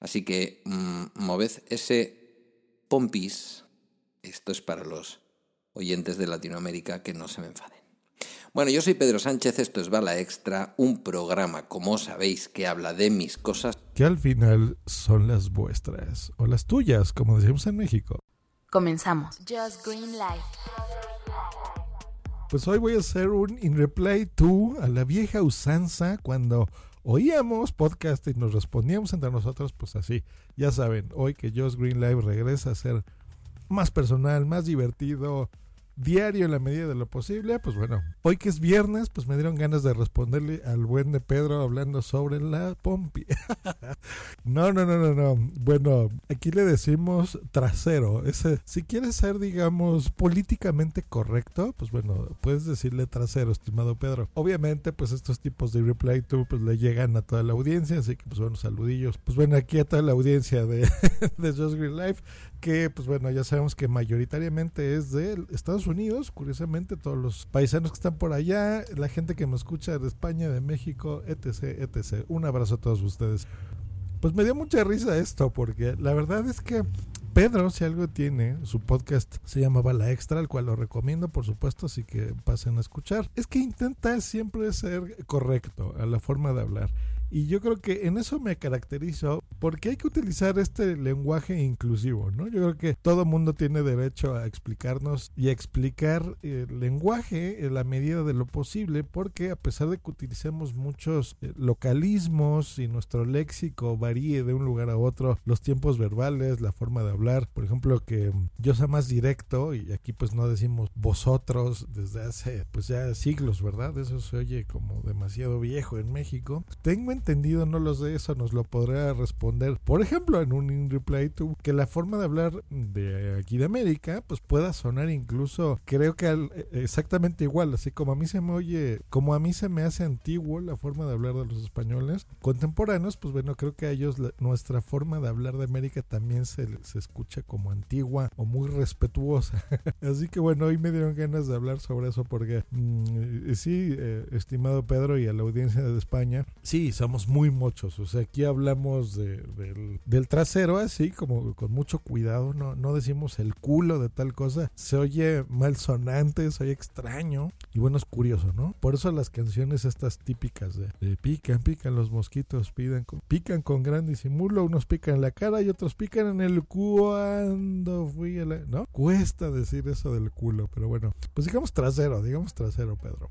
Así que mmm, moved ese pompis. Esto es para los oyentes de Latinoamérica que no se me enfaden. Bueno, yo soy Pedro Sánchez, esto es Bala Extra, un programa, como sabéis, que habla de mis cosas. Que al final son las vuestras, o las tuyas, como decimos en México. Comenzamos. Just Green Light. Pues hoy voy a hacer un In Reply to a la vieja usanza cuando oíamos podcast y nos respondíamos entre nosotros, pues así, ya saben, hoy que Just Green Live regresa a ser más personal, más divertido, diario en la medida de lo posible, pues bueno, hoy que es viernes, pues me dieron ganas de responderle al buen de Pedro hablando sobre la pompi. no, no, no, no, no. Bueno, aquí le decimos trasero. Ese, si quieres ser, digamos, políticamente correcto, pues bueno, puedes decirle trasero, estimado Pedro. Obviamente, pues estos tipos de reply to pues le llegan a toda la audiencia, así que pues bueno, saludillos. Pues bueno, aquí a toda la audiencia de, de Just Green Life que pues bueno, ya sabemos que mayoritariamente es de Estados Unidos, curiosamente todos los paisanos que están por allá, la gente que me escucha de España, de México, etc, etc. Un abrazo a todos ustedes. Pues me dio mucha risa esto porque la verdad es que Pedro, si algo tiene, su podcast se llamaba La Extra, el cual lo recomiendo, por supuesto, así que pasen a escuchar. Es que intenta siempre ser correcto a la forma de hablar. Y yo creo que en eso me caracterizo porque hay que utilizar este lenguaje inclusivo, ¿no? Yo creo que todo mundo tiene derecho a explicarnos y explicar el lenguaje en la medida de lo posible porque a pesar de que utilicemos muchos eh, localismos y nuestro léxico varíe de un lugar a otro, los tiempos verbales, la forma de hablar, por ejemplo, que yo sea más directo y aquí pues no decimos vosotros desde hace pues ya siglos, ¿verdad? Eso se oye como demasiado viejo en México. Tengo entendido, no lo sé, eso nos lo podrá responder. Por ejemplo, en un in reply to que la forma de hablar de aquí de América, pues pueda sonar incluso, creo que al, exactamente igual, así como a mí se me oye, como a mí se me hace antiguo la forma de hablar de los españoles contemporáneos, pues bueno, creo que a ellos nuestra forma de hablar de América también se, se escucha como antigua o muy respetuosa. así que bueno, hoy me dieron ganas de hablar sobre eso porque mmm, sí, eh, estimado Pedro y a la audiencia de España, sí, somos muy mochos. O sea, aquí hablamos de, del, trasero así, como con mucho cuidado. No, no decimos el culo de tal cosa. Se oye malsonante, se oye extraño. Y bueno, es curioso, ¿no? Por eso las canciones estas típicas de, pican, pican los mosquitos, pidan con, pican con gran disimulo. Unos pican en la cara y otros pican en el cuando fui. ¿No? Cuesta decir eso del culo, pero bueno. Pues digamos trasero, digamos trasero, Pedro.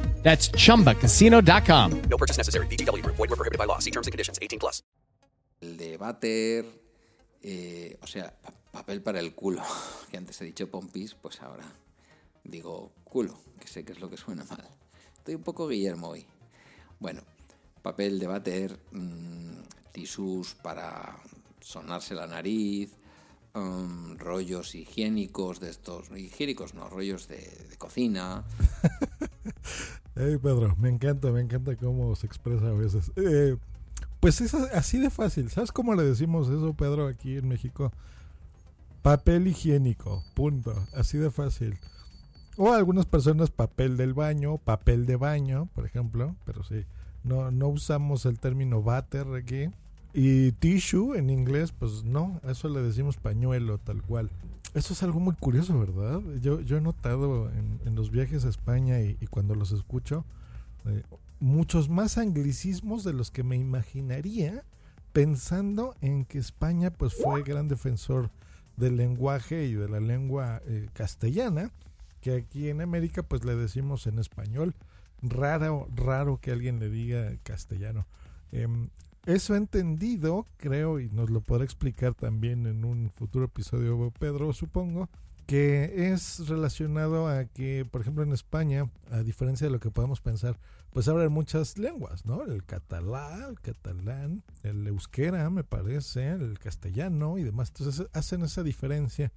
That's chumbacasino.com. No purchase necessary. BGW. Void were prohibited by law. See terms and conditions 18 plus. El de váter, eh, o sea, pa papel para el culo, que antes he dicho pompis, pues ahora digo culo, que sé que es lo que suena mal. Estoy un poco Guillermo hoy. Bueno, papel de váter, mmm, tisús para sonarse la nariz, um, rollos higiénicos de estos, higiénicos no, rollos de, de cocina. Hey Pedro, me encanta, me encanta cómo se expresa a veces. Eh, pues es así de fácil. ¿Sabes cómo le decimos eso, Pedro, aquí en México? Papel higiénico, punto. Así de fácil. O algunas personas papel del baño, papel de baño, por ejemplo. Pero sí, no, no usamos el término váter aquí. Y tissue en inglés, pues no, eso le decimos pañuelo, tal cual. Eso es algo muy curioso, ¿verdad? Yo, yo he notado en, en los viajes a España y, cuando los escucho, eh, muchos más anglicismos de los que me imaginaría pensando en que España pues fue gran defensor del lenguaje y de la lengua eh, castellana, que aquí en América pues le decimos en español. Raro, raro que alguien le diga castellano. Em, eso entendido, creo, y nos lo podrá explicar también en un futuro episodio Pedro, supongo, que es relacionado a que, por ejemplo, en España, a diferencia de lo que podemos pensar, pues hablan muchas lenguas, ¿no? El catalán, el catalán, el euskera, me parece, el castellano y demás. Entonces hacen esa diferencia.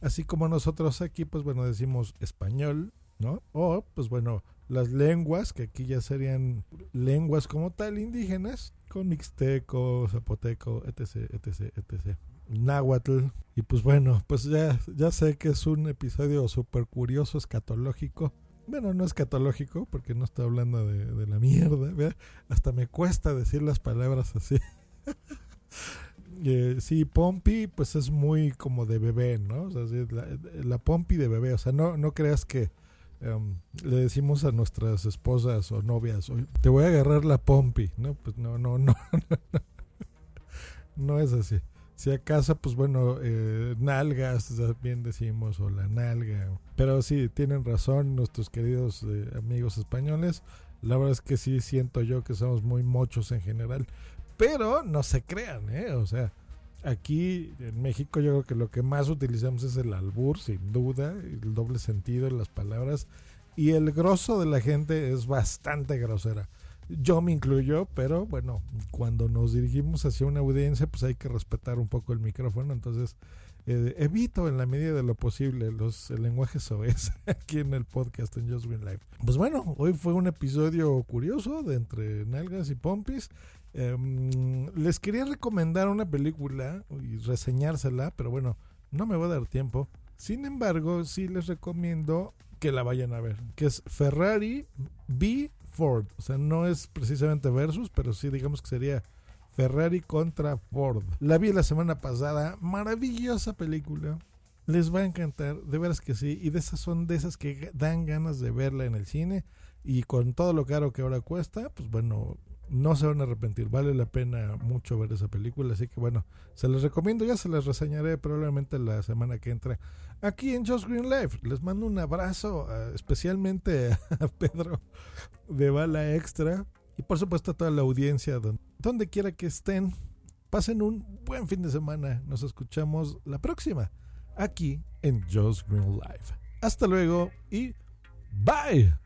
Así como nosotros aquí, pues bueno, decimos español, ¿no? O, pues bueno, las lenguas, que aquí ya serían lenguas como tal indígenas, con mixteco, zapoteco, etc, etc, etc. Náhuatl. Y pues bueno, pues ya, ya sé que es un episodio súper curioso, escatológico. Bueno, no escatológico, porque no estoy hablando de, la mierda. Hasta me cuesta decir las palabras así. eh, sí, Pompi, pues es muy como de bebé, ¿no? O sea, la, la Pompi de bebé. O sea, no, no creas que Em, le decimos a nuestras esposas o novias, te voy a agarrar la pompi, ¿no? Pues no, no, no, no, es así. Si acaso, pues bueno, eh, nalgas, también decimos, o la nalga. Pero sí, tienen razón nuestros queridos eh, amigos españoles. La verdad es que sí siento yo que somos muy mochos en general. Pero no se crean, ¿eh? O sea, Aquí en México yo creo que lo que más utilizamos es el albur, sin duda, el doble sentido en las palabras. Y el grosso de la gente es bastante grosera. Yo me incluyo, pero bueno, cuando nos dirigimos hacia una audiencia, pues hay que respetar un poco el micrófono. Entonces, eh, evito en la medida de lo posible los el lenguaje soez aquí en el podcast en Just Green Life. Pues bueno, hoy fue un episodio curioso de entre nalgas y pompis. Em, les quería recomendar una película y reseñársela, pero bueno, no me va a dar tiempo. Sin embargo, sí les recomiendo que la vayan a ver, que es Ferrari v Ford. O sea, no es precisamente versus, pero sí digamos que sería Ferrari contra Ford. La vi la semana pasada, maravillosa película. Les va a encantar, de veras que sí. Y de esas son de esas que dan ganas de verla en el cine. Y con todo lo caro que ahora cuesta, pues bueno, no se van a arrepentir, vale la pena mucho ver esa película, así que bueno, se les recomiendo, ya se les reseñaré probablemente la semana que entra aquí en Just Green Life. Les mando un abrazo uh, especialmente a Pedro de Bala Extra y por supuesto a toda la audiencia, donde, donde quiera que estén, pasen un buen fin de semana, nos escuchamos la próxima aquí en Just Green Life. Hasta luego y bye.